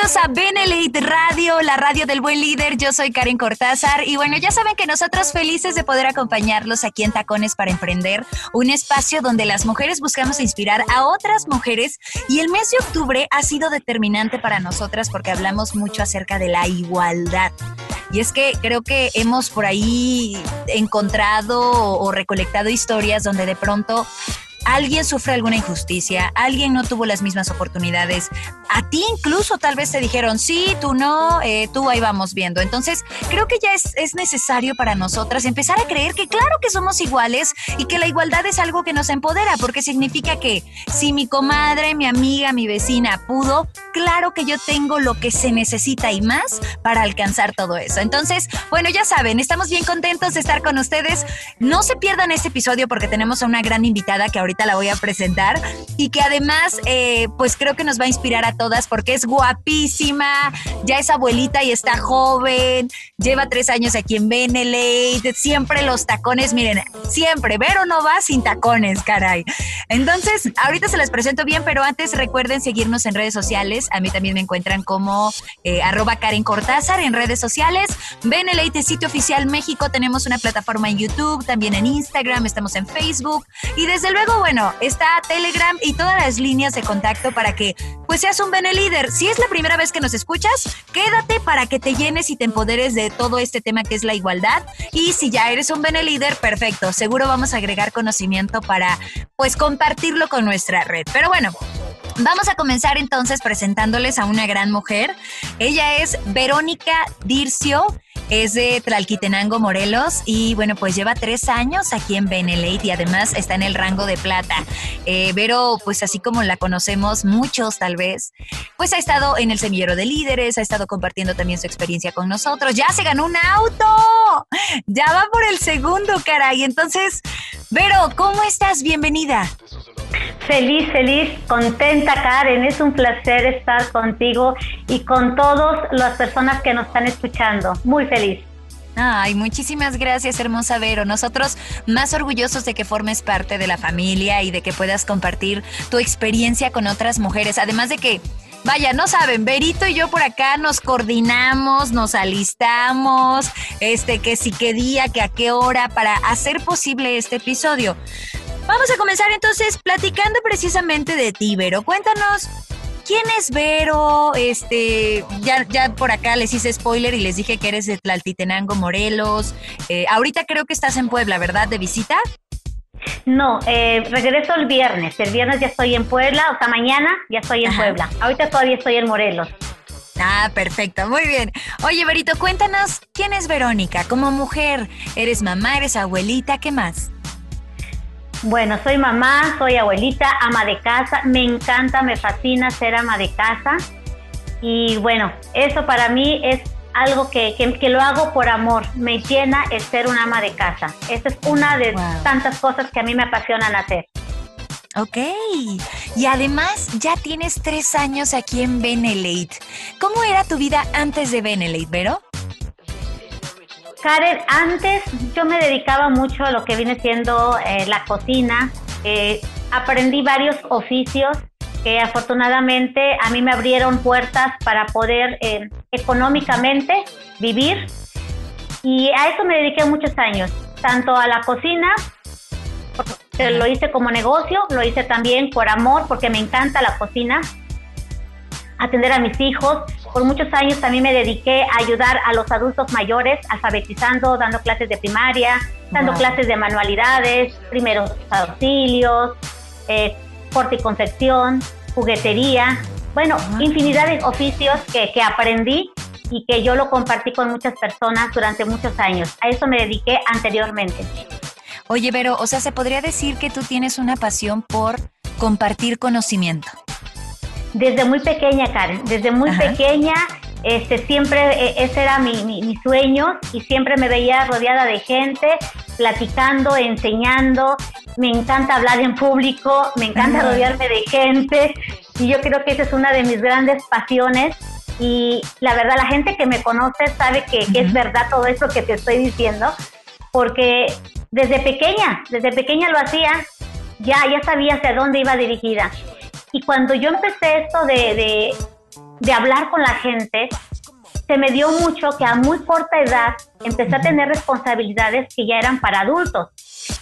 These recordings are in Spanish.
Bienvenidos a Benelite Radio, la radio del buen líder. Yo soy Karen Cortázar y bueno, ya saben que nosotros felices de poder acompañarlos aquí en Tacones para Emprender, un espacio donde las mujeres buscamos inspirar a otras mujeres y el mes de octubre ha sido determinante para nosotras porque hablamos mucho acerca de la igualdad. Y es que creo que hemos por ahí encontrado o recolectado historias donde de pronto alguien sufre alguna injusticia, alguien no tuvo las mismas oportunidades, a ti incluso tal vez te dijeron, sí, tú no, eh, tú ahí vamos viendo. Entonces, creo que ya es, es necesario para nosotras empezar a creer que claro que somos iguales y que la igualdad es algo que nos empodera, porque significa que si mi comadre, mi amiga, mi vecina pudo, claro que yo tengo lo que se necesita y más para alcanzar todo eso. Entonces, bueno, ya saben, estamos bien contentos de estar con ustedes. No se pierdan este episodio porque tenemos a una gran invitada que ahorita la voy a presentar y que además, eh, pues creo que nos va a inspirar a todas porque es guapísima, ya es abuelita y está joven, lleva tres años aquí en Benelete, siempre los tacones, miren, siempre, Vero no va sin tacones, caray. Entonces, ahorita se las presento bien, pero antes recuerden seguirnos en redes sociales, a mí también me encuentran como eh, arroba Karen Cortázar en redes sociales, Benelete sitio oficial México, tenemos una plataforma en YouTube, también en Instagram, estamos en Facebook y desde luego, bueno, está Telegram y todas las líneas de contacto para que pues seas un líder, Si es la primera vez que nos escuchas, quédate para que te llenes y te empoderes de todo este tema que es la igualdad. Y si ya eres un líder, perfecto. Seguro vamos a agregar conocimiento para pues compartirlo con nuestra red. Pero bueno, Vamos a comenzar entonces presentándoles a una gran mujer. Ella es Verónica Dircio es de Tlalquitenango, Morelos, y bueno, pues lleva tres años aquí en Benelete y además está en el rango de plata. Eh, Vero, pues así como la conocemos muchos tal vez, pues ha estado en el semillero de líderes, ha estado compartiendo también su experiencia con nosotros. Ya se ganó un auto, ya va por el segundo, caray. Entonces, Vero, ¿cómo estás? Bienvenida. Feliz, feliz, contenta Karen, es un placer estar contigo y con todas las personas que nos están escuchando. Muy feliz. Ay, muchísimas gracias, hermosa Vero. Nosotros más orgullosos de que formes parte de la familia y de que puedas compartir tu experiencia con otras mujeres. Además de que, vaya, no saben, Verito y yo por acá nos coordinamos, nos alistamos, este, que sí, qué día, que a qué hora, para hacer posible este episodio. Vamos a comenzar entonces platicando precisamente de ti, Vero. Cuéntanos ¿Quién es Vero? Este, ya, ya por acá les hice spoiler y les dije que eres de Tlaltitenango, Morelos. Eh, ahorita creo que estás en Puebla, ¿verdad? ¿De visita? No, eh, regreso el viernes. El viernes ya estoy en Puebla, o sea, mañana ya estoy en Puebla. Ahorita todavía estoy en Morelos. Ah, perfecto, muy bien. Oye, Verito, cuéntanos, ¿quién es Verónica? Como mujer, ¿eres mamá, eres abuelita? ¿Qué más? Bueno, soy mamá, soy abuelita, ama de casa, me encanta, me fascina ser ama de casa y bueno, eso para mí es algo que, que, lo hago por amor, me llena el ser una ama de casa. Esa es una de tantas cosas que a mí me apasionan hacer. Ok, y además ya tienes tres años aquí en Benelate. ¿Cómo era tu vida antes de Benelate, Vero? Karen, antes yo me dedicaba mucho a lo que viene siendo eh, la cocina. Eh, aprendí varios oficios que afortunadamente a mí me abrieron puertas para poder eh, económicamente vivir. Y a eso me dediqué muchos años, tanto a la cocina, porque lo hice como negocio, lo hice también por amor, porque me encanta la cocina, atender a mis hijos. Por muchos años también me dediqué a ayudar a los adultos mayores, alfabetizando, dando clases de primaria, dando clases de manualidades, primeros auxilios, eh, corte y confección, juguetería. Bueno, infinidad de oficios que, que aprendí y que yo lo compartí con muchas personas durante muchos años. A eso me dediqué anteriormente. Oye, pero, o sea, se podría decir que tú tienes una pasión por compartir conocimiento. Desde muy pequeña, Karen, desde muy pequeña, este, siempre e, ese era mi, mi, sueño y siempre me veía rodeada de gente, platicando, enseñando. Me encanta hablar en público, me encanta rodearme de gente y yo creo que esa es una de mis grandes pasiones. Y la verdad, la gente que me conoce sabe que, que es verdad todo eso que te estoy diciendo, porque desde pequeña, desde pequeña lo hacía, ya, ya sabía hacia dónde iba dirigida. Y cuando yo empecé esto de, de, hablar con la gente, se me dio mucho que a muy corta edad empecé a tener responsabilidades que ya eran para adultos.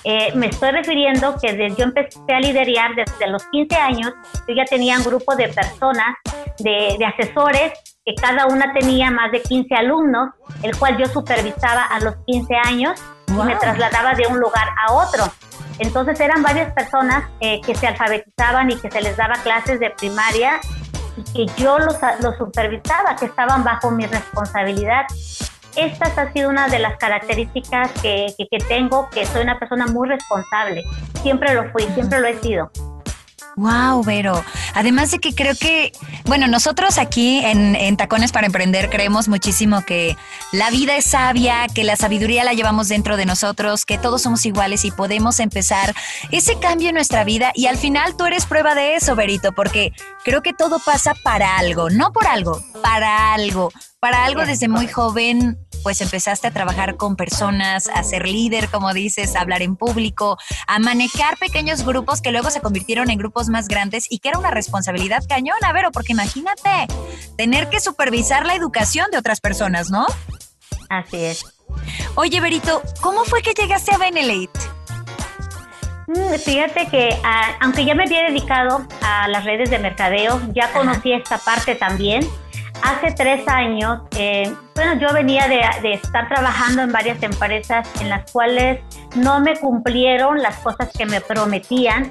Eh, me estoy refiriendo que desde yo empecé a liderar desde los 15 años, yo ya tenía un grupo de personas, de, de asesores, que cada una tenía más de 15 alumnos, el cual yo supervisaba a los 15 años y me trasladaba de un lugar a otro. Entonces eran varias personas eh, que se alfabetizaban y que se les daba clases de primaria y que yo los, los supervisaba, que estaban bajo mi responsabilidad. Esta ha sido una de las características que, que, que tengo, que soy una persona muy responsable. Siempre lo fui, siempre lo he sido. Wow, Vero. Además de que creo que, bueno, nosotros aquí en, Tacones para Emprender creemos muchísimo que la vida es sabia, que la sabiduría la llevamos dentro de nosotros, que todos somos iguales y podemos empezar ese cambio en nuestra vida. Y al final tú eres prueba de eso, Verito, porque creo que todo pasa para algo, no por algo, para algo. Para algo desde muy joven pues empezaste a trabajar con personas, a ser líder, como dices, a hablar en público, a manejar pequeños grupos que luego se convirtieron en grupos más grandes y que era una responsabilidad cañona, Vero, porque imagínate tener que supervisar la educación de otras personas, ¿no? Así es. Oye, Berito, ¿cómo fue que llegaste a Benelate? Mm, fíjate que ah, aunque ya me había dedicado a las redes de mercadeo, ya conocí esta parte también Hace tres años, eh, bueno, yo venía de, estar trabajando en varias empresas en las cuales no me cumplieron las cosas que me prometían.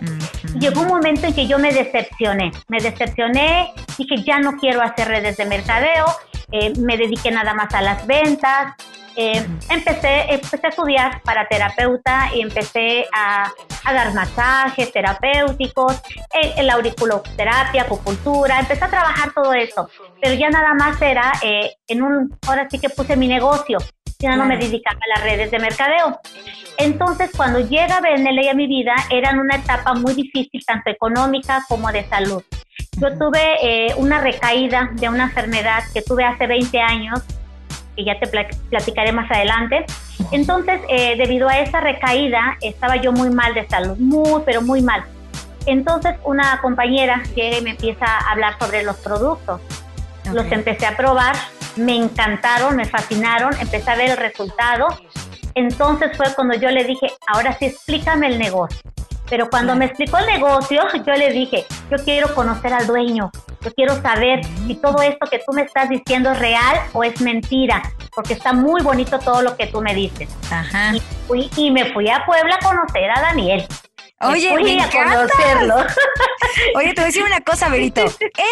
Llegó un momento en que yo me decepcioné, me decepcioné, dije ya no quiero hacer redes de mercadeo, eh, me dediqué nada más a las ventas, eh, empecé, empecé a estudiar para terapeuta y empecé a, dar masajes terapéuticos, en, la auriculoterapia, acupuntura, empecé a trabajar todo eso, pero ya nada más era eh, en un, ahora sí que puse mi negocio, ya no me dedicaba a las redes de mercadeo. Entonces, cuando llega BNL a mi vida, era en una etapa muy difícil, tanto económica como de salud. Yo tuve eh, una recaída de una enfermedad que tuve hace 20 años que ya te platicaré más adelante. Entonces, eh, debido a esa recaída, estaba yo muy mal de salud, muy, pero muy mal. Entonces, una compañera llega y me empieza a hablar sobre los productos. Los empecé a probar, me encantaron, me fascinaron, empecé a ver el resultado. Entonces fue cuando yo le dije, ahora sí explícame el negocio. Pero cuando me explicó el negocio, yo le dije, yo quiero conocer al dueño, yo quiero saber si todo esto que tú me estás diciendo es real o es mentira, porque está muy bonito todo lo que tú me dices. Ajá. Y, me fui a Puebla a conocer a Daniel. Oye, me a conocerlo. Oye, te voy a decir una cosa, Berito.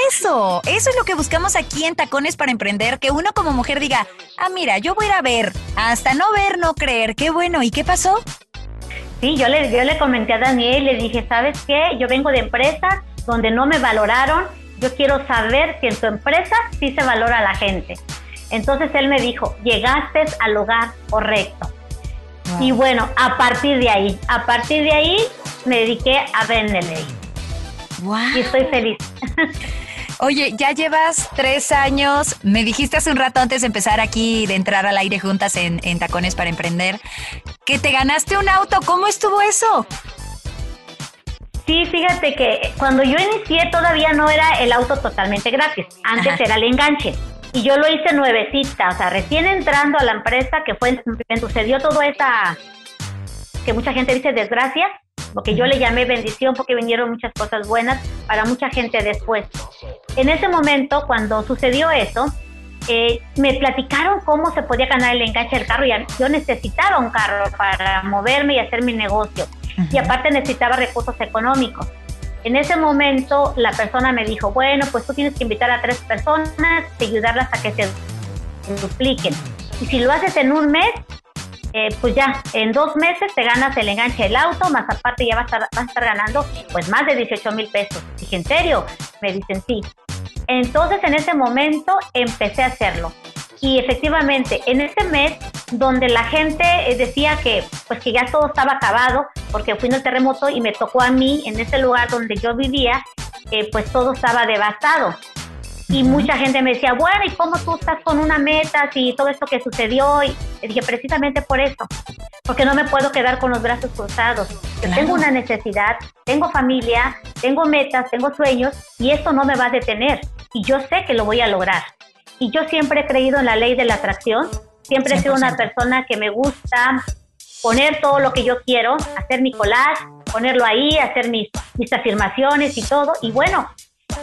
Eso, eso es lo que buscamos aquí en Tacones para Emprender, que uno como mujer diga, ah, mira, yo voy a ir a ver, hasta no ver, no creer, qué bueno, ¿y qué pasó? Sí, yo le, yo le comenté a Daniel, le dije, ¿sabes qué? Yo vengo de empresas donde no me valoraron, yo quiero saber si en tu empresa sí se valora a la gente. Entonces él me dijo, llegaste al lugar correcto. Y bueno, a partir de ahí, a partir de ahí me dediqué a venderle. Wow. Y estoy feliz. Oye, ya llevas tres años, me dijiste hace un rato antes de empezar aquí, de entrar al aire juntas en, Tacones para Emprender, que te ganaste un auto. ¿Cómo estuvo eso? Sí, fíjate que cuando yo inicié todavía no era el auto totalmente gratis, antes era el enganche. Y yo lo hice nuevecita, o sea, recién entrando a la empresa que fue, me sucedió todo esa, que mucha gente dice desgracia, porque yo le llamé bendición porque vinieron muchas cosas buenas para mucha gente después. En ese momento, cuando sucedió eso, eh, me platicaron cómo se podía ganar el enganche del carro y yo necesitaba un carro para moverme y hacer mi negocio. Y aparte necesitaba recursos económicos. En ese momento la persona me dijo, bueno, pues tú tienes que invitar a tres personas y ayudarlas a que se dupliquen. Y si lo haces en un mes, eh, pues ya en dos meses te ganas el enganche del auto, más aparte ya vas a estar, vas a estar ganando pues más de 18 mil pesos. Dije, ¿en serio? Me dicen, sí. Entonces en ese momento empecé a hacerlo. Y efectivamente, en ese mes donde la gente eh, decía que pues que ya todo estaba acabado porque fui en el terremoto y me tocó a mí en ese lugar donde yo vivía, eh, pues todo estaba devastado. Y mucha gente me decía, bueno, ¿y cómo tú estás con una meta si todo esto que sucedió? Y dije, precisamente por eso, porque no me puedo quedar con los brazos cruzados. Tengo una necesidad, tengo familia, tengo metas, tengo sueños y esto no me va a detener. Y yo sé que lo voy a lograr. Y yo siempre he creído en la ley de la atracción, siempre he sido una persona que me gusta poner todo lo que yo quiero, hacer mi collage, ponerlo ahí, hacer mis, mis afirmaciones y todo. Y bueno,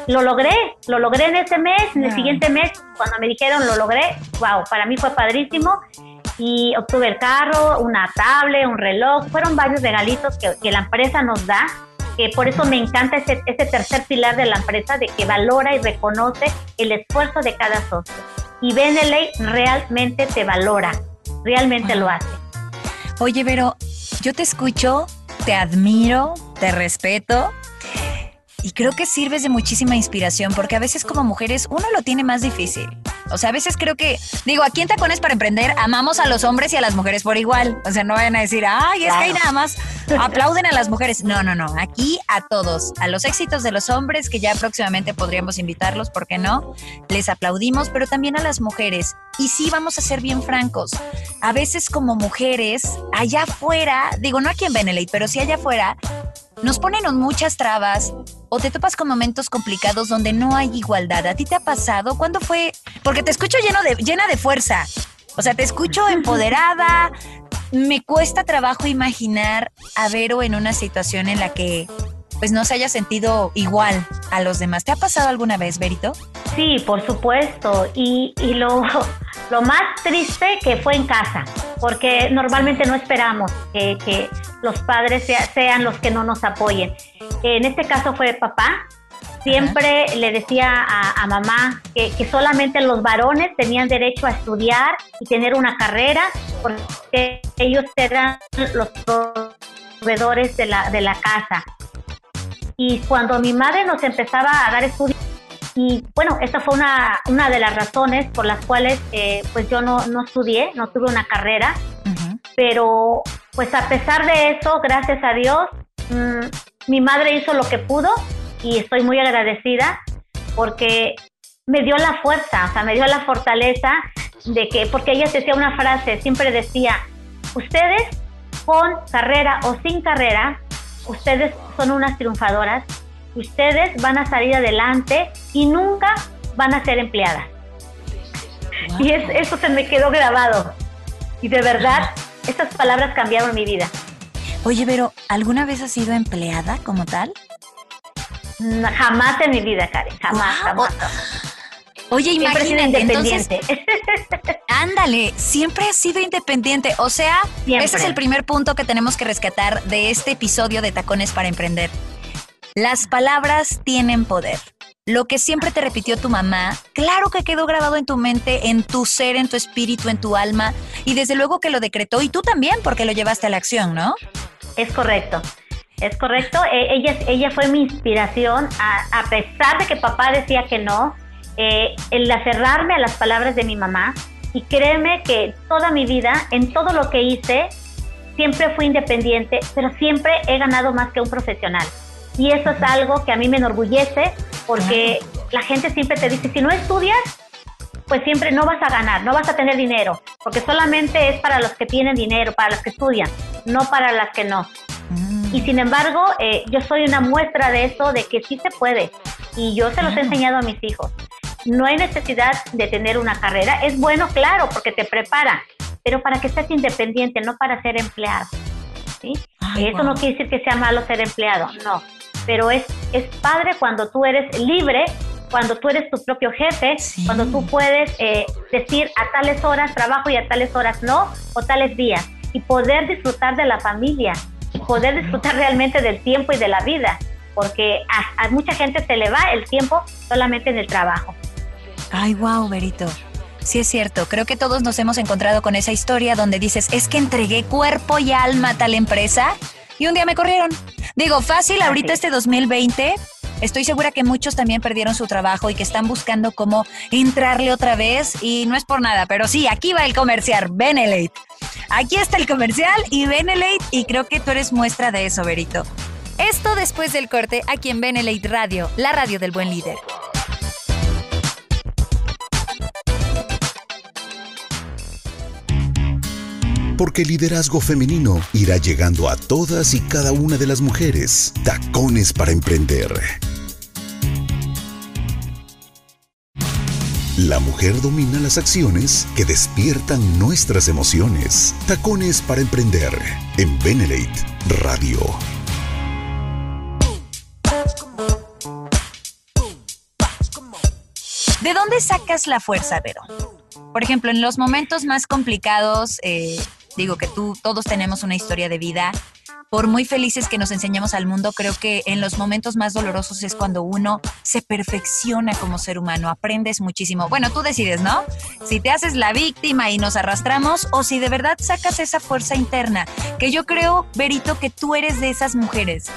lo logré, lo logré en ese mes, en el siguiente mes, cuando me dijeron lo logré, wow, para mí fue padrísimo y obtuve el carro, una tablet, un reloj, fueron varios regalitos que, que la empresa nos da, que por eso me encanta ese, ese tercer pilar de la empresa, de que valora y reconoce el esfuerzo de cada socio. Y Beneley realmente te valora, realmente lo hace. Oye, pero yo te escucho, te admiro, te respeto y creo que sirves de muchísima inspiración porque a veces como mujeres uno lo tiene más difícil. O sea, a veces creo que, digo, aquí en Tacones para Emprender amamos a los hombres y a las mujeres por igual. O sea, no vayan a decir, ay, es que hay nada más aplauden a las mujeres. No, no, no. Aquí a todos, a los éxitos de los hombres, que ya próximamente podríamos invitarlos, ¿por qué no? Les aplaudimos, pero también a las mujeres. Y sí, vamos a ser bien francos. A veces como mujeres, allá afuera, digo, no aquí en Benelete, pero sí allá afuera, nos ponen muchas trabas o te topas con momentos complicados donde no hay igualdad. ¿A ti te ha pasado? ¿Cuándo fue? Porque te escucho lleno de, llena de fuerza. O sea, te escucho empoderada. Me cuesta trabajo imaginar a Vero en una situación en la que pues no se haya sentido igual a los demás. ¿Te ha pasado alguna vez, Berito? Sí, por supuesto. Y, y lo, lo más triste que fue en casa, porque normalmente no esperamos que, que los padres sean los que no nos apoyen. En este caso fue papá. Siempre le decía a, mamá que, que, solamente los varones tenían derecho a estudiar y tener una carrera, porque ellos eran los proveedores de la, de la casa. Y cuando mi madre nos empezaba a dar estudios, y bueno, esta fue una, una de las razones por las cuales eh, pues yo no, no, estudié, no tuve una carrera, pero pues a pesar de eso, gracias a Dios, mm, mi madre hizo lo que pudo y estoy muy agradecida porque me dio la fuerza, o sea, me dio la fortaleza de que, porque ella decía una frase, siempre decía, ustedes con carrera o sin carrera, ustedes son unas triunfadoras, ustedes van a salir adelante y nunca van a ser empleadas. Y eso se me quedó grabado. Y de verdad, esas palabras cambiaron mi vida. Oye, pero ¿alguna vez has sido empleada como tal? Jamás en mi vida, Karen, jamás, jamás. Oye, imagínate, independiente. ándale, siempre has sido independiente. O sea, ese es el primer punto que tenemos que rescatar de este episodio de Tacones para Emprender. Las palabras tienen poder. Lo que siempre te repitió tu mamá, claro que quedó grabado en tu mente, en tu ser, en tu espíritu, en tu alma, y desde luego que lo decretó, y tú también, porque lo llevaste a la acción, ¿no? Es correcto. Es correcto, e, ella, ella fue mi inspiración, a, a pesar de que papá decía que no, eh, el aferrarme a las palabras de mi mamá y créeme que toda mi vida, en todo lo que hice, siempre fui independiente, pero siempre he ganado más que un profesional. Y eso es algo que a mí me enorgullece porque la gente siempre te dice, si no estudias, pues siempre no vas a ganar, no vas a tener dinero, porque solamente es para los que tienen dinero, para los que estudian, no para las que no. Mm. Y sin embargo, eh, yo soy una muestra de eso, de que sí se puede. Y yo se los he enseñado a mis hijos no hay necesidad de tener una carrera. Es bueno, claro, porque te prepara, pero para que seas independiente, no para ser empleado. ¿sí? Eso no quiere decir que sea malo ser empleado, no. Pero es, es padre cuando tú eres libre, cuando tú eres tu propio jefe, cuando tú puedes eh, decir a tales horas trabajo y a tales horas no, o tales días, y poder disfrutar de la familia, poder disfrutar realmente del tiempo y de la vida, porque a, a mucha gente se le va el tiempo solamente en el trabajo. Ay, wow, Berito. Sí es cierto, creo que todos nos hemos encontrado con esa historia donde dices, es que entregué cuerpo y alma a tal empresa y un día me corrieron. Digo, fácil, ahorita este 2020, estoy segura que muchos también perdieron su trabajo y que están buscando cómo entrarle otra vez y no es por nada, pero sí, aquí va el comercial, Benelate. Aquí está el comercial y Benelate y creo que tú eres muestra de eso, Berito. Esto después del corte aquí en Benelate Radio, la radio del buen líder. Porque el liderazgo femenino irá llegando a todas y cada una de las mujeres. Tacones para emprender. La mujer domina las acciones que despiertan nuestras emociones. Tacones para emprender en Benelate Radio. ¿De dónde sacas la fuerza, Vero? Por ejemplo, en los momentos más complicados, eh, digo que tú, todos tenemos una historia de vida. Por muy felices que nos enseñamos al mundo, creo que en los momentos más dolorosos es cuando uno se perfecciona como ser humano, aprendes muchísimo. Bueno, tú decides, ¿no? Si te haces la víctima y nos arrastramos o si de verdad sacas esa fuerza interna, que yo creo, Berito, que tú eres de esas mujeres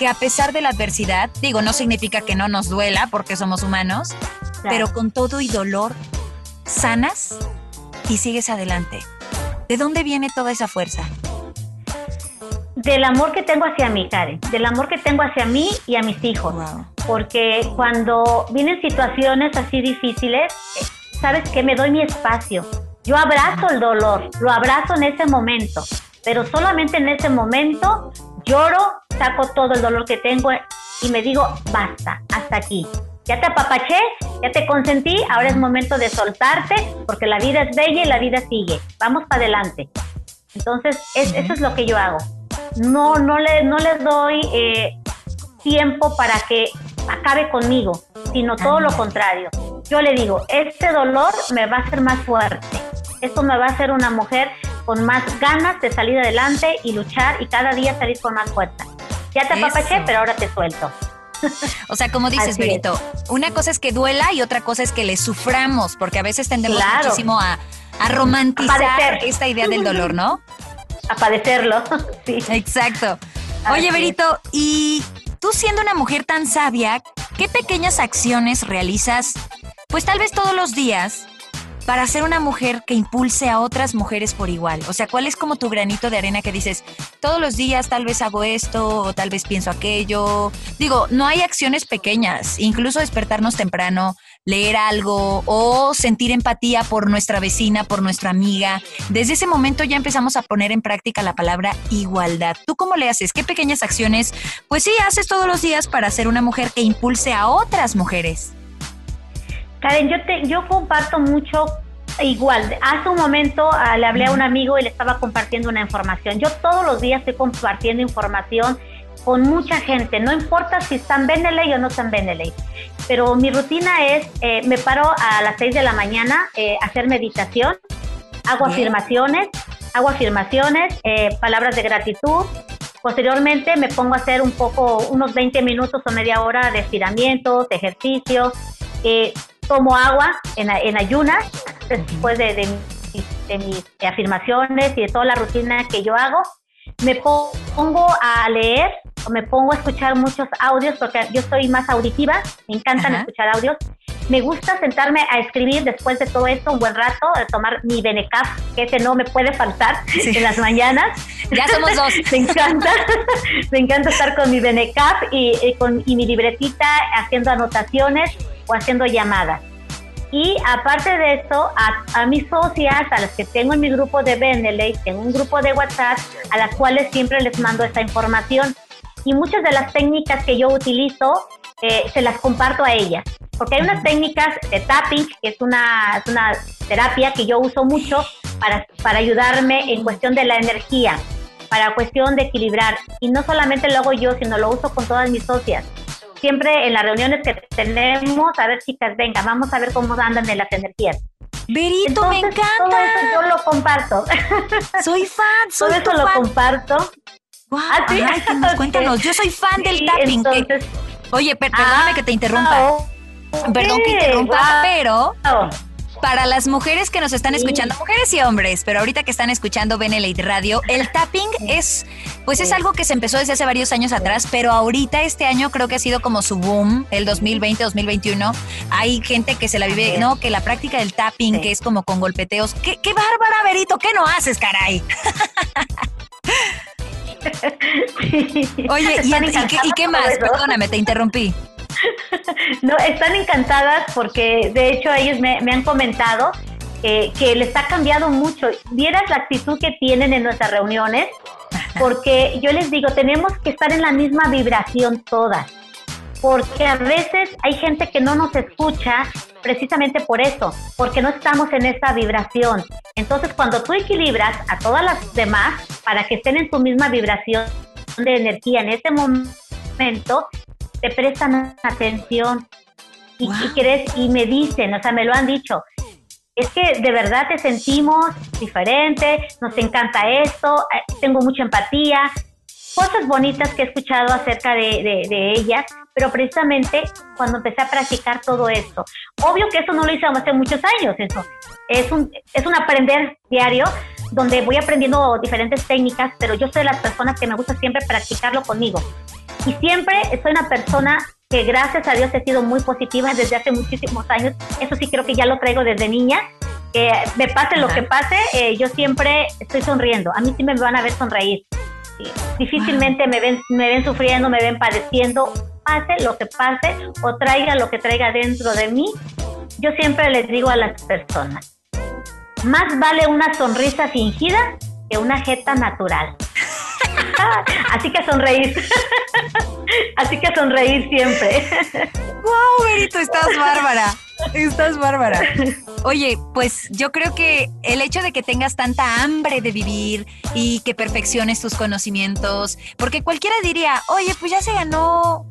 que a pesar de la adversidad, digo, no significa que no nos duela porque somos humanos, pero con todo y dolor, sanas y sigues adelante. ¿De dónde viene toda esa fuerza? Del amor que tengo hacia mí, Karen, del amor que tengo hacia mí y a mis hijos. Porque cuando vienen situaciones así difíciles, sabes que me doy mi espacio. Yo abrazo el dolor, lo abrazo en ese momento, pero solamente en ese momento lloro, saco todo el dolor que tengo y me digo, basta, hasta aquí. Ya te apapaché, ya te consentí, ahora es momento de soltarte porque la vida es bella y la vida sigue. Vamos para adelante. Entonces, eso es lo que yo hago. No, no, le, no les doy eh, tiempo para que acabe conmigo, sino todo lo contrario. Yo le digo, este dolor me va a hacer más fuerte. Esto me va a hacer una mujer con más ganas de salir adelante y luchar y cada día salir con más fuerza. Ya te apapaché, pero ahora te suelto. O sea, como dices, Berito, una cosa es que duela y otra cosa es que le suframos, porque a veces tendemos muchísimo a, romantizar esta idea del dolor, ¿no? A padecerlo, sí. Exacto. Oye, Berito, y tú siendo una mujer tan sabia, ¿qué pequeñas acciones realizas, pues tal vez todos los días, para ser una mujer que impulse a otras mujeres por igual? O sea, ¿cuál es como tu granito de arena que dices, todos los días tal vez hago esto o tal vez pienso aquello? Digo, no hay acciones pequeñas, incluso despertarnos temprano, leer algo o sentir empatía por nuestra vecina, por nuestra amiga. Desde ese momento ya empezamos a poner en práctica la palabra igualdad. ¿Tú cómo le haces? ¿Qué pequeñas acciones? Pues sí, haces todos los días para ser una mujer que impulse a otras mujeres. Karen, yo, te, yo comparto mucho igual. Hace un momento ah, le hablé a un amigo y le estaba compartiendo una información. Yo todos los días estoy compartiendo información con mucha gente, no importa si están en Beneley o no están en Beneley. Pero mi rutina es, eh, me paro a las 6 de la mañana eh, a hacer meditación, hago afirmaciones, hago afirmaciones, eh, palabras de gratitud. Posteriormente me pongo a hacer un poco, unos 20 minutos o media hora de estiramientos, de ejercicio. Eh, tomo agua en, ayunas después de, mis afirmaciones y de toda la rutina que yo hago. Me pongo a leer o me pongo a escuchar muchos audios porque yo soy más auditiva, me encantan escuchar audios. Me gusta sentarme a escribir después de todo esto un buen rato, a tomar mi Benecaf, que ese no me puede faltar en las mañanas. Ya somos dos. me encanta, me encanta estar con mi Benecaf y, con, y mi libretita haciendo anotaciones o haciendo llamadas. Y aparte de eso, a, mis socias, a las que tengo en mi grupo de Beneley, tengo un grupo de WhatsApp a las cuales siempre les mando esta información. Y muchas de las técnicas que yo utilizo, eh, se las comparto a ellas. Porque hay unas técnicas de tapping, que es una, es una terapia que yo uso mucho para, para ayudarme en cuestión de la energía, para cuestión de equilibrar. Y no solamente lo hago yo, sino lo uso con todas mis socias siempre en las reuniones que tenemos, a ver chicas, venga, vamos a ver cómo andan de las energías. Berito, me encanta. Todo eso yo lo comparto. Soy fan, soy Todo eso lo comparto. Wow, ¿Ah, sí? cuéntanos, yo soy fan del tapping. Oye, perdóname ah, que te interrumpa. Perdón que interrumpa, pero Para las mujeres que nos están escuchando, mujeres y hombres, pero ahorita que están escuchando Benelite Radio, el tapping es, pues es algo que se empezó desde hace varios años atrás, pero ahorita este año creo que ha sido como su boom, el 2020-2021. Hay gente que se la vive, ¿no? Que la práctica del tapping, que es como con golpeteos. ¿Qué, qué bárbara, Berito? ¿Qué no haces, caray? Oye, ¿y, qué, más? Perdóname, te interrumpí. No, están encantadas porque de hecho ellos me, han comentado que les ha cambiado mucho. Vieras la actitud que tienen en nuestras reuniones, porque yo les digo, tenemos que estar en la misma vibración todas porque a veces hay gente que no nos escucha precisamente por eso, porque no estamos en esa vibración. Entonces, cuando tú equilibras a todas las demás para que estén en tu misma vibración de energía en ese momento, te prestan atención y, y me dicen, o sea, me lo han dicho, es que de verdad te sentimos diferente, nos encanta esto, eh, tengo mucha empatía, cosas bonitas que he escuchado acerca de, de, ellas, pero precisamente cuando empecé a practicar todo esto. Obvio que eso no lo hice hace muchos años, eso. Es un, es un aprender diario donde voy aprendiendo diferentes técnicas, pero yo soy de las personas que me gusta siempre practicarlo conmigo. Y siempre soy una persona que gracias a Dios he sido muy positiva desde hace muchísimos años. Eso sí creo que ya lo traigo desde niña. que me pase lo que pase, eh, yo siempre estoy sonriendo. A mí sí me van a ver sonreír. Difícilmente me ven, me ven sufriendo, me ven padeciendo, pase lo que pase o traiga lo que traiga dentro de mí. Yo siempre les digo a las personas, más vale una sonrisa fingida que una jeta natural. Así que sonreír. Así que sonreír siempre. ¡Wow, Berito! Estás bárbara. Estás bárbara. Oye, pues yo creo que el hecho de que tengas tanta hambre de vivir y que perfecciones tus conocimientos, porque cualquiera diría, oye, pues ya se ganó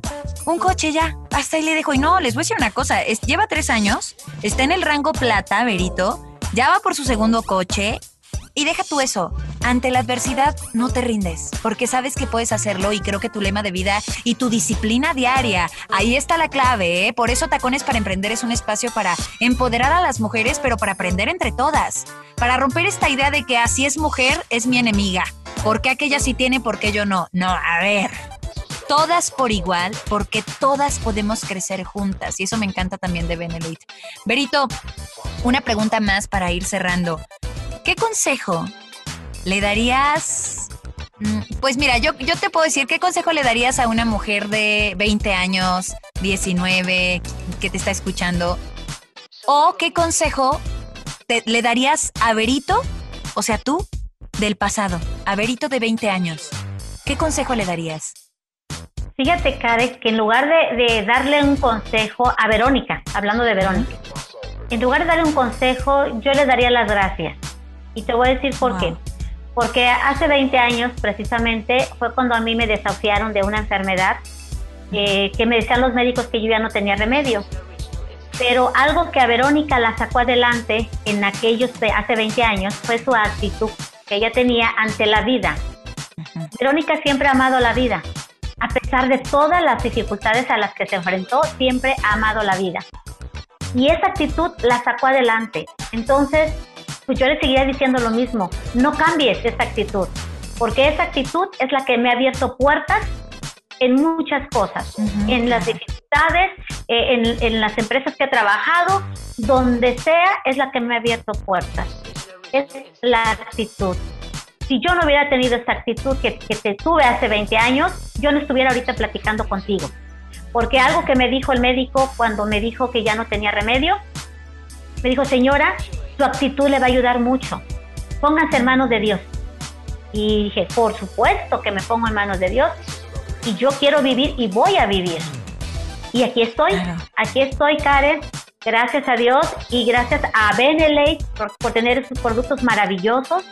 un coche ya, hasta ahí le dejo. Y no, les voy a decir una cosa, lleva tres años, está en el rango plata, Berito, ya va por su segundo coche y deja tú eso, ante la adversidad no te rindes, porque sabes que puedes hacerlo y creo que tu lema de vida y tu disciplina diaria, ahí está la clave, ¿eh? Por eso Tacones para Emprender es un espacio para empoderar a las mujeres, pero para aprender entre todas, para romper esta idea de que así es mujer, es mi enemiga, porque aquella sí tiene, porque yo no. No, a ver, todas por igual, porque todas podemos crecer juntas. Y eso me encanta también de Benelite. Berito, una pregunta más para ir cerrando. ¿Qué consejo le darías? Mm, pues mira, yo, te puedo decir, ¿qué consejo le darías a una mujer de 20 años, 19, que te está escuchando? ¿O qué consejo le darías a Berito, o sea, tú, del pasado, a Berito de 20 años? ¿Qué consejo le darías? Fíjate, Karen, que en lugar de, darle un consejo a Verónica, hablando de Verónica, en lugar de darle un consejo, yo le daría las gracias. Y te voy a decir por qué. Porque hace 20 años precisamente fue cuando a mí me desafiaron de una enfermedad eh, que me decían los médicos que yo ya no tenía remedio. Pero algo que a Verónica la sacó adelante en aquellos hace 20 años fue su actitud que ella tenía ante la vida. Verónica siempre ha amado la vida. A pesar de todas las dificultades a las que se enfrentó, siempre ha amado la vida. Y esa actitud la sacó adelante. Entonces, pues yo le seguiría diciendo lo mismo, no cambies esa actitud, porque esa actitud es la que me ha abierto puertas en muchas cosas, en las dificultades, eh, en, en, las empresas que he trabajado, donde sea, es la que me ha abierto puertas. Es la actitud. Si yo no hubiera tenido esa actitud que, que te tuve hace 20 años, yo no estuviera ahorita platicando contigo. Porque algo que me dijo el médico cuando me dijo que ya no tenía remedio, me dijo, señora, su actitud le va a ayudar mucho. Pónganse en manos de Dios. Y dije, por supuesto que me pongo en manos de Dios y yo quiero vivir y voy a vivir. Y aquí estoy, aquí estoy, Karen, gracias a Dios y gracias a Benelate por, tener sus productos maravillosos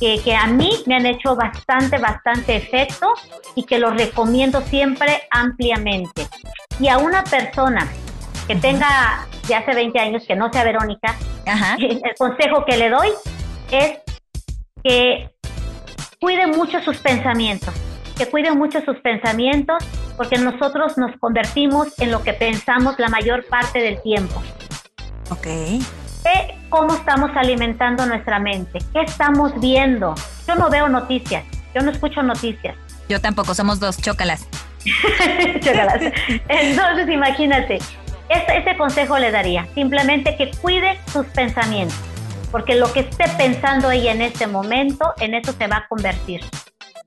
que, que, a mí me han hecho bastante, bastante efecto y que los recomiendo siempre ampliamente. Y a una persona que tenga de hace 20 años, que no sea Verónica, el consejo que le doy es que cuide mucho sus pensamientos, que cuide mucho sus pensamientos, porque nosotros nos convertimos en lo que pensamos la mayor parte del tiempo. Ok. Cómo estamos alimentando nuestra mente, qué estamos viendo. Yo no veo noticias, yo no escucho noticias. Yo tampoco, somos dos, chócalas. chócalas. Entonces, imagínate, ese, ese consejo le daría, simplemente que cuide sus pensamientos, porque lo que esté pensando ella en este momento, en eso se va a convertir.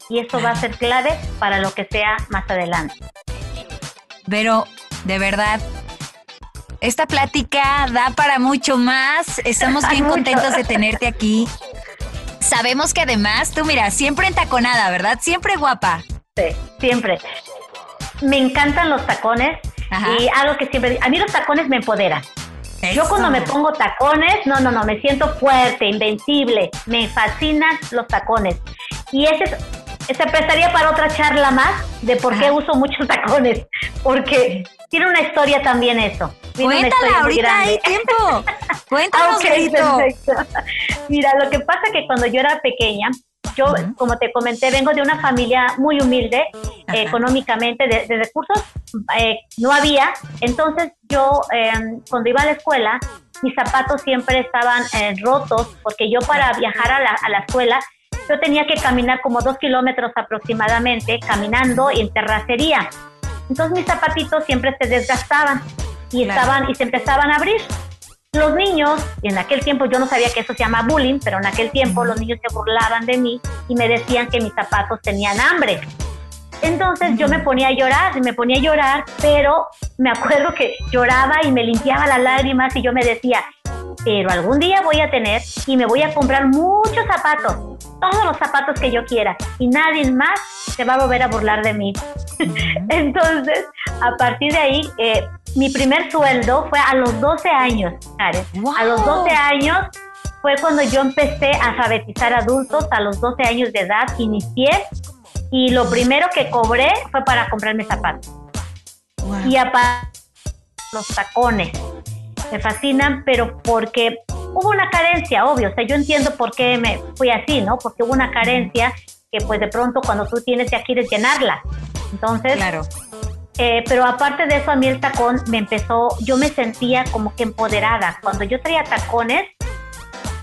Y eso va a ser clave para lo que sea más adelante. Pero, de verdad, esta plática da para mucho más. Estamos bien contentos de tenerte aquí. Sabemos que además, tú mira, siempre entaconada, ¿verdad? Siempre guapa. Sí, siempre. Me encantan los tacones y algo que siempre... A mí los tacones me empoderan. Yo cuando me pongo tacones, no, no, no, me siento fuerte, invencible. Me fascinan los tacones. Y ese es se prestaría para otra charla más de por qué uso muchos tacones, porque tiene una historia también eso. Cuéntala, ahorita hay tiempo. Cuéntanos, okay, Mira, lo que pasa es que cuando yo era pequeña, yo, como te comenté, vengo de una familia muy humilde económicamente, de, recursos eh, no había. Entonces yo, em, cuando iba a la escuela, mis zapatos siempre estaban eh, rotos, porque yo para viajar a la, a la escuela yo tenía que caminar como dos kilómetros aproximadamente, caminando en terracería. Entonces mis zapatitos siempre se desgastaban y estaban y se empezaban a abrir. Los niños, en aquel tiempo yo no sabía que eso se llama bullying, pero en aquel tiempo los niños se burlaban de mí y me decían que mis zapatos tenían hambre. Entonces yo me ponía a llorar, me ponía a llorar, pero me acuerdo que lloraba y me limpiaba las lágrimas y yo me decía, pero algún día voy a tener y me voy a comprar muchos zapatos, todos los zapatos que yo quiera y nadie más se va a volver a burlar de mí. Entonces, a partir de ahí, eh, mi primer sueldo fue a los 12 años, Karen. A los 12 años fue cuando yo empecé a alfabetizar adultos, a los 12 años de edad inicié y lo primero que cobré fue para comprarme zapatos. Y aparte los tacones me fascinan, pero porque hubo una carencia, obvio, o sea, yo entiendo por qué me fui así, ¿no? Porque hubo una carencia que pues de pronto cuando tú tienes ya quieres llenarla. Entonces, claro. Eh, pero aparte de eso, a mí el tacón me empezó, yo me sentía como que empoderada. Cuando yo traía tacones,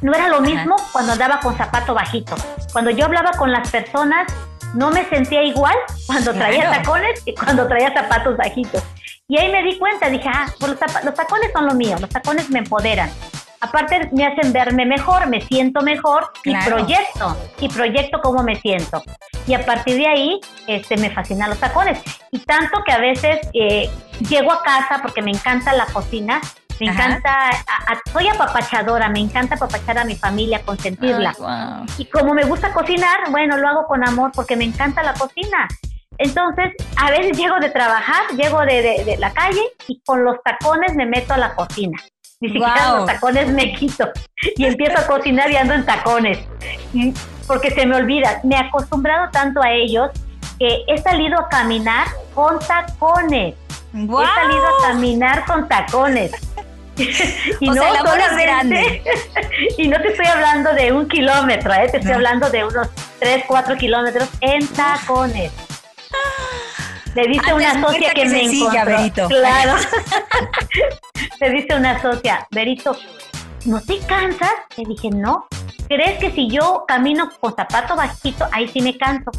no era lo mismo cuando andaba con zapato bajito. Cuando yo hablaba con las personas, no me sentía igual cuando traía tacones que cuando traía zapatos bajitos. Y ahí me di cuenta, dije, ah, pues los, tacones son lo mío, los tacones me empoderan. Aparte me hacen verme mejor, me siento mejor y proyecto, y proyecto cómo me siento. Y a partir de ahí este, me fascinan los tacones. Y tanto que a veces eh, llego a casa porque me encanta la cocina, me encanta, soy apapachadora, me encanta apapachar a mi familia, consentirla. Y como me gusta cocinar, bueno, lo hago con amor porque me encanta la cocina. Entonces, a veces llego de trabajar, llego de, la calle y con los tacones me meto a la cocina. Ni siquiera los tacones me quito y empiezo a cocinar y ando en tacones. Porque se me olvida. Me he acostumbrado tanto a ellos que he salido a caminar con tacones. He salido a caminar con tacones. y no grande. y no te estoy hablando de un kilómetro, ¿eh? te estoy hablando de unos 3, 4 kilómetros en tacones. Le dice una socia que, me encontró. Berito. Claro. Le dice una socia, Berito, ¿no te cansas? Le dije, no. ¿Crees que si yo camino con zapato bajito, ahí sí me canso?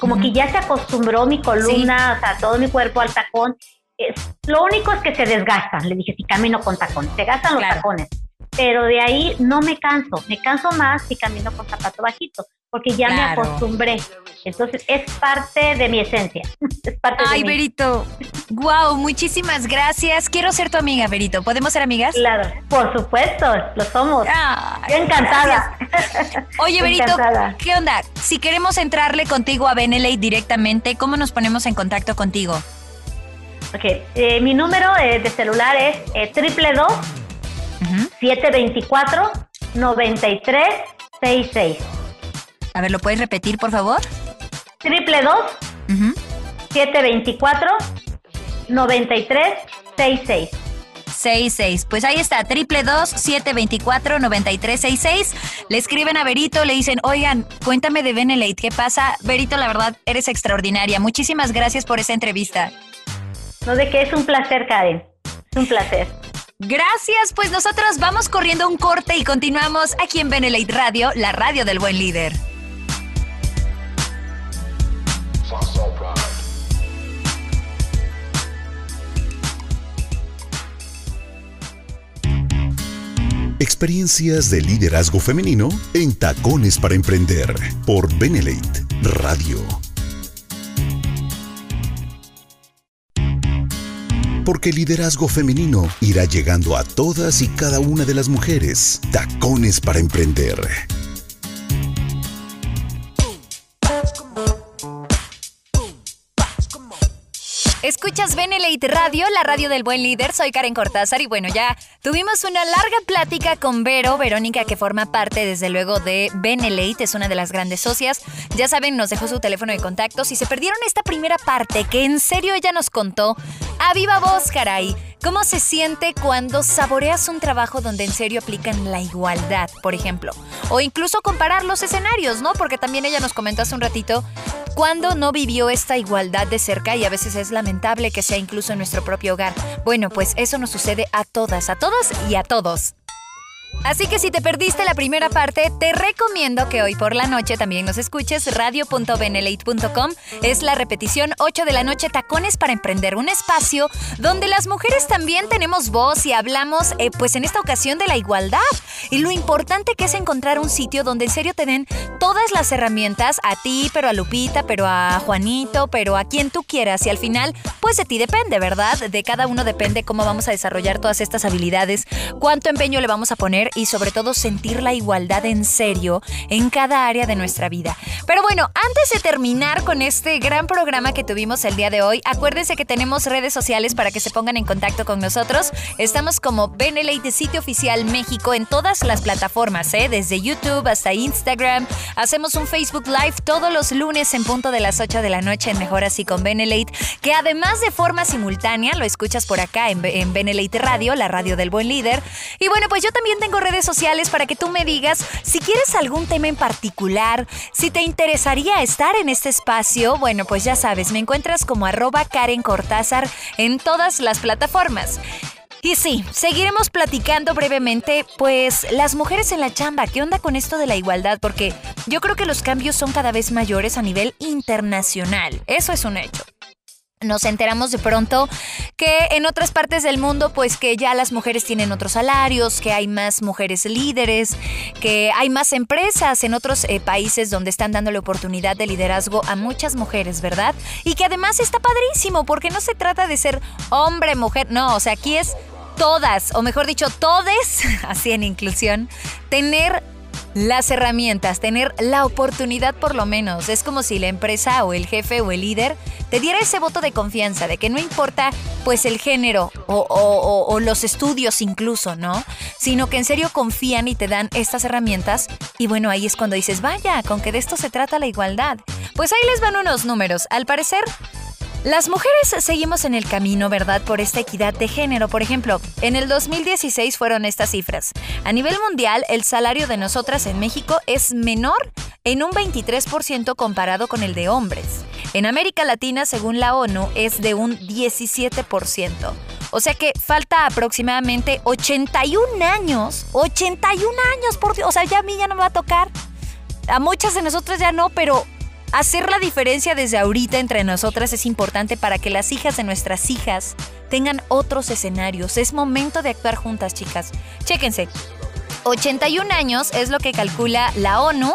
Como que ya se acostumbró mi columna, o sea, todo mi cuerpo al tacón. Es, lo único es que se desgastan. Le dije, si camino con tacón, se gastan los tacones. Pero de ahí no me canso. Me canso más si camino con zapato bajito porque ya me acostumbré. Entonces es parte de mi esencia. Es parte Ay, Berito. Wow, muchísimas gracias. Quiero ser tu amiga, Berito. ¿Podemos ser amigas? Claro, por supuesto, lo somos. encantada. Oye, Berito, ¿qué onda? Si queremos entrarle contigo a Beneley directamente, ¿cómo nos ponemos en contacto contigo? Ok, eh, mi número eh, de celular es eh, triple dos 724 9366. A ver, ¿lo puedes repetir, por favor? Triple dos, 724 93 66. 66. Pues ahí está, triple dos, 724 9366. Le escriben a Berito, le dicen, oigan, cuéntame de Benelate, ¿qué pasa? Berito, la verdad, eres extraordinaria. Muchísimas gracias por esa entrevista. No, de que es un placer, Karen. Es un placer. Gracias, pues nosotros vamos corriendo un corte y continuamos aquí en Benelate Radio, la radio del buen líder. Experiencias de liderazgo femenino en Tacones para Emprender por Benelate Radio. Porque el liderazgo femenino irá llegando a todas y cada una de las mujeres. Tacones para Emprender. Escuchas Benelate Radio, la radio del buen líder. Soy Karen Cortázar y bueno, ya tuvimos una larga plática con Vero, Verónica, que forma parte desde luego de Benelate, es una de las grandes socias. Ya saben, nos dejó su teléfono de contacto. Si se perdieron esta primera parte, que en serio ella nos contó, a viva voz, caray. ¿Cómo se siente cuando saboreas un trabajo donde en serio aplican la igualdad, por ejemplo? O incluso comparar los escenarios, ¿no? Porque también ella nos comentó hace un ratito cuando no vivió esta igualdad de cerca y a veces es lamentable que sea incluso en nuestro propio hogar. Bueno, pues eso nos sucede a todas, a todas y a todos. Así que si te perdiste la primera parte, te recomiendo que hoy por la noche también nos escuches radio.benelate.com. Es la repetición 8 de la noche Tacones para Emprender, un espacio donde las mujeres también tenemos voz y hablamos, eh, pues en esta ocasión, de la igualdad. Y lo importante que es encontrar un sitio donde en serio te den todas las herramientas, a ti, pero a Lupita, pero a Juanito, pero a quien tú quieras. Y al final, pues de ti depende, ¿verdad? De cada uno depende cómo vamos a desarrollar todas estas habilidades, cuánto empeño le vamos a poner y sobre todo sentir la igualdad en serio en cada área de nuestra vida. Pero bueno, antes de terminar con este gran programa que tuvimos el día de hoy, acuérdense que tenemos redes sociales para que se pongan en contacto con nosotros. Estamos como Benelate Sitio Oficial México en todas las plataformas, ¿eh? desde YouTube hasta Instagram. Hacemos un Facebook Live todos los lunes en punto de las 8 de la noche en Mejor Así con Benelate, que además de forma simultánea lo escuchas por acá en, en Benelate Radio, la radio del buen líder. Y bueno, pues yo también tengo redes sociales para que tú me digas si quieres algún tema en particular, si te interesaría estar en este espacio. Bueno, pues ya sabes, me encuentras como arroba Karen Cortázar en todas las plataformas. Y sí, seguiremos platicando brevemente, pues las mujeres en la chamba, ¿qué onda con esto de la igualdad? Porque yo creo que los cambios son cada vez mayores a nivel internacional. Eso es un hecho nos enteramos de pronto que en otras partes del mundo pues que ya las mujeres tienen otros salarios, que hay más mujeres líderes, que hay más empresas en otros eh, países donde están dándole oportunidad de liderazgo a muchas mujeres, ¿verdad? Y que además está padrísimo porque no se trata de ser hombre, mujer, no, o sea, aquí es todas, o mejor dicho, todes, así en inclusión, tener las herramientas, tener la oportunidad por lo menos. Es como si la empresa o el jefe o el líder te diera ese voto de confianza de que no importa pues el género o, los estudios incluso, ¿no? Sino que en serio confían y te dan estas herramientas y bueno, ahí es cuando dices, vaya, con que de esto se trata la igualdad. Pues ahí les van unos números. Al parecer, las mujeres seguimos en el camino, ¿verdad?, por esta equidad de género. Por ejemplo, en el 2016 fueron estas cifras. A nivel mundial, el salario de nosotras en México es menor en un 23% comparado con el de hombres. En América Latina, según la ONU, es de un 17%. O sea que falta aproximadamente 81 años. 81 años, por Dios. O sea, ya a mí ya no me va a tocar. A muchas de nosotras ya no, pero Hacer la diferencia desde ahorita entre nosotras es importante para que las hijas de nuestras hijas tengan otros escenarios. Es momento de actuar juntas, chicas. Chéquense. 81 años es lo que calcula la ONU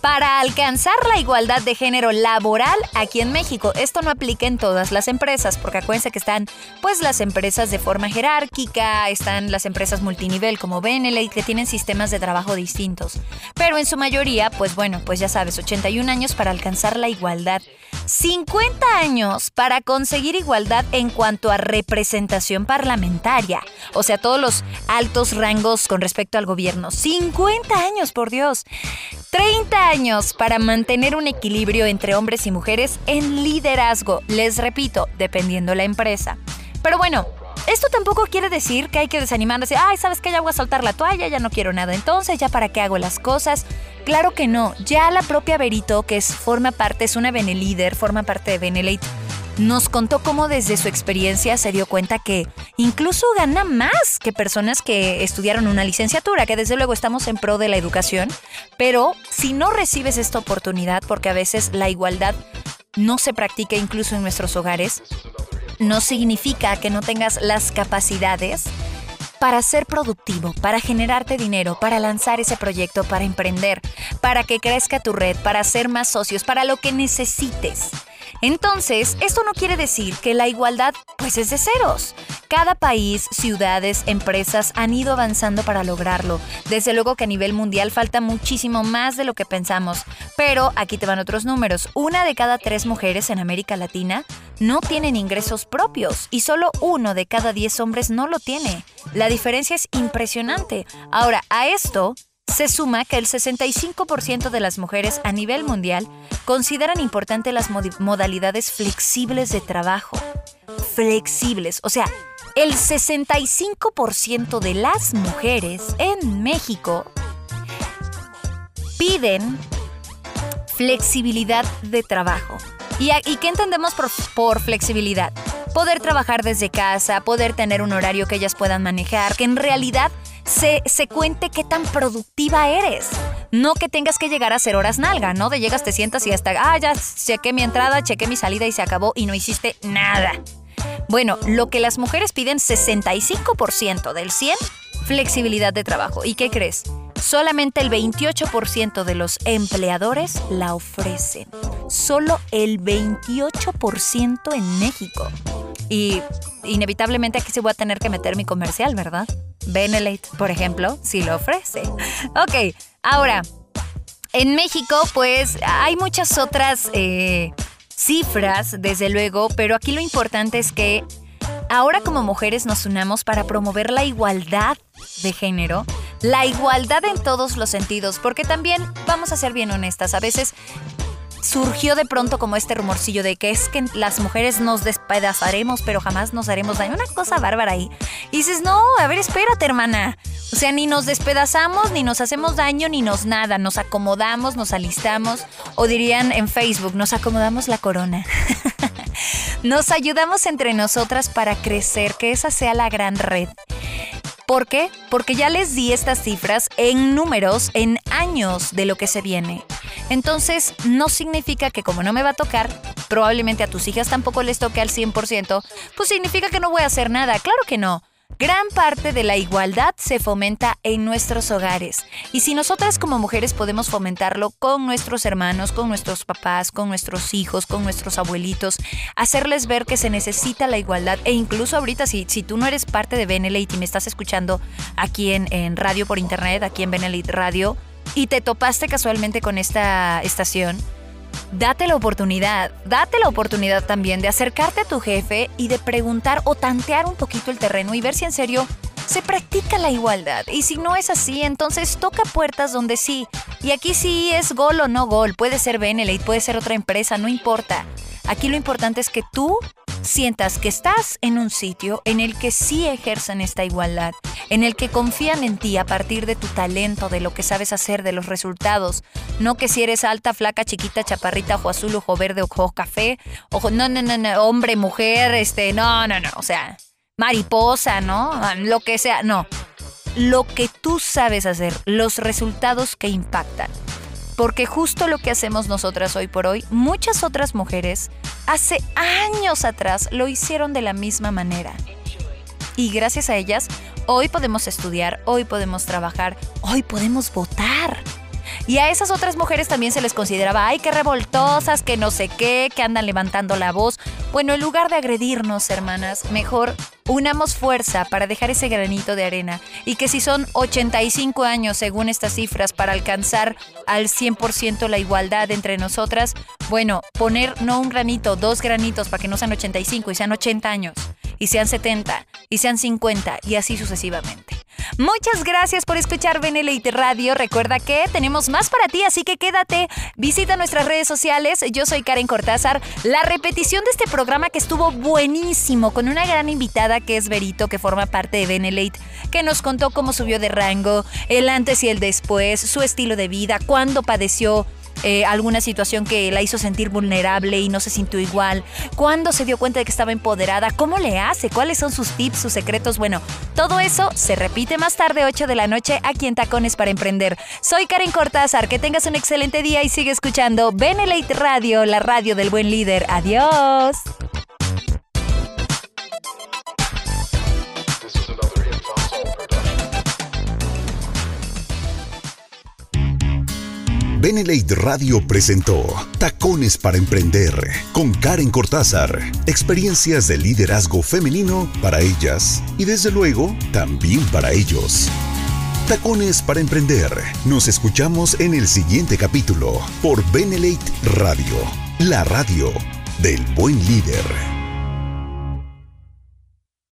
para alcanzar la igualdad de género laboral aquí en México. Esto no aplica en todas las empresas, porque acuérdense que están pues las empresas de forma jerárquica, están las empresas multinivel como Benelete que tienen sistemas de trabajo distintos. Pero en su mayoría, pues bueno, pues ya sabes, 81 años para alcanzar la igualdad. 50 años para conseguir igualdad en cuanto a representación parlamentaria, o sea, todos los altos rangos con respecto al gobierno. 50 años, por Dios. 30 años para mantener un equilibrio entre hombres y mujeres en liderazgo, les repito, dependiendo la empresa. Pero bueno, esto tampoco quiere decir que hay que desanimarse, ay, sabes que ya voy a soltar la toalla, ya no quiero nada, entonces ya para qué hago las cosas. Claro que no, ya la propia Berito, que es, forma parte, es una Benelíder, forma parte de Benelate, nos contó cómo desde su experiencia se dio cuenta que incluso gana más que personas que estudiaron una licenciatura, que desde luego estamos en pro de la educación, pero si no recibes esta oportunidad, porque a veces la igualdad no se practica incluso en nuestros hogares, no significa que no tengas las capacidades para ser productivo, para generarte dinero, para lanzar ese proyecto, para emprender, para que crezca tu red, para hacer más socios, para lo que necesites. Entonces, esto no quiere decir que la igualdad pues es de ceros. Cada país, ciudades, empresas han ido avanzando para lograrlo. Desde luego que a nivel mundial falta muchísimo más de lo que pensamos. Pero aquí te van otros números. Una de cada tres mujeres en América Latina no tienen ingresos propios y solo uno de cada diez hombres no lo tiene. La diferencia es impresionante. Ahora, a esto se suma que el 65% de las mujeres a nivel mundial consideran importante las modalidades flexibles de trabajo. Flexibles, o sea, el 65% de las mujeres en México piden flexibilidad de trabajo. ¿Y, qué entendemos por, por flexibilidad? Poder trabajar desde casa, poder tener un horario que ellas puedan manejar, que en realidad se, cuente qué tan productiva eres. No que tengas que llegar a hacer horas nalga, ¿no? De llegas, te sientas y hasta, ah, ya chequé mi entrada, chequé mi salida y se acabó y no hiciste nada. Bueno, lo que las mujeres piden 65% del 100, flexibilidad de trabajo. ¿Y qué crees? Solamente el 28% de los empleadores la ofrecen. Solo el 28% en México. Y inevitablemente aquí se voy a tener que meter mi comercial, ¿verdad? Benelete, por ejemplo, sí lo ofrece. Ok, ahora, en México, pues hay muchas otras eh, cifras, desde luego, pero aquí lo importante es que ahora como mujeres nos unamos para promover la igualdad de género, la igualdad en todos los sentidos, porque también, vamos a ser bien honestas, a veces surgió de pronto como este rumorcillo de que es que las mujeres nos despedazaremos, pero jamás nos haremos daño. Una cosa bárbara ahí. Y dices, no, a ver, espérate, hermana. O sea, ni nos despedazamos, ni nos hacemos daño, ni nos nada. Nos acomodamos, nos alistamos. O dirían en Facebook, nos acomodamos la corona. nos ayudamos entre nosotras para crecer, que esa sea la gran red. ¿Por qué? Porque ya les di estas cifras en números, en años de lo que se viene. Entonces, no significa que como no me va a tocar, probablemente a tus hijas tampoco les toque al 100%, pues significa que no voy a hacer nada. Claro que no. Gran parte de la igualdad se fomenta en nuestros hogares. Y si nosotras como mujeres podemos fomentarlo con nuestros hermanos, con nuestros papás, con nuestros hijos, con nuestros abuelitos, hacerles ver que se necesita la igualdad e incluso ahorita si, si tú no eres parte de Benelite y me estás escuchando aquí en, en radio por internet, aquí en Benelite Radio, y te topaste casualmente con esta estación, date la oportunidad, date la oportunidad también de acercarte a tu jefe y de preguntar o tantear un poquito el terreno y ver si en serio se practica la igualdad. Y si no es así, entonces toca puertas donde sí. Y aquí sí es gol o no gol, puede ser Benelete, puede ser otra empresa, no importa. Aquí lo importante es que tú sientas que estás en un sitio en el que sí ejercen esta igualdad, en el que confían en ti a partir de tu talento, de lo que sabes hacer, de los resultados. No que si eres alta, flaca, chiquita, chaparrita, ojo azul, ojo verde, ojo café, ojo, no, no, no, no, hombre, mujer, este, no, no, no, o sea, mariposa, ¿no? Lo que sea, no. Lo que tú sabes hacer, los resultados que impactan porque justo lo que hacemos nosotras hoy por hoy, muchas otras mujeres hace años atrás lo hicieron de la misma manera. Y gracias a ellas, hoy podemos estudiar, hoy podemos trabajar, hoy podemos votar. Y a esas otras mujeres también se les consideraba, ay, qué revoltosas, que no sé qué, que andan levantando la voz. Bueno, en lugar de agredirnos, hermanas, mejor unamos fuerza para dejar ese granito de arena. Y que si son 85 años, según estas cifras, para alcanzar al 100% la igualdad entre nosotras, bueno, poner no un granito, dos granitos para que no sean 85 y sean 80 años, y sean 70, y sean 50, y así sucesivamente. Muchas gracias por escuchar Benelite Radio. Recuerda que tenemos más para ti, así que quédate. Visita nuestras redes sociales. Yo soy Karen Cortázar. La repetición de este programa que estuvo buenísimo con una gran invitada que es Berito, que forma parte de Benelite, que nos contó cómo subió de rango, el antes y el después, su estilo de vida, cuándo padeció eh, alguna situación que la hizo sentir vulnerable y no se sintió igual, cuándo se dio cuenta de que estaba empoderada, cómo le hace, cuáles son sus tips, sus secretos. Bueno, todo eso se repite más tarde, 8 de la noche, aquí en Tacones para Emprender. Soy Karen Cortázar, que tengas un excelente día y sigue escuchando Benelate Radio, la radio del buen líder. Adiós. Benelate Radio presentó Tacones para Emprender con Karen Cortázar. Experiencias de liderazgo femenino para ellas y desde luego también para ellos. Tacones para Emprender. Nos escuchamos en el siguiente capítulo por Benelate Radio, la radio del buen líder.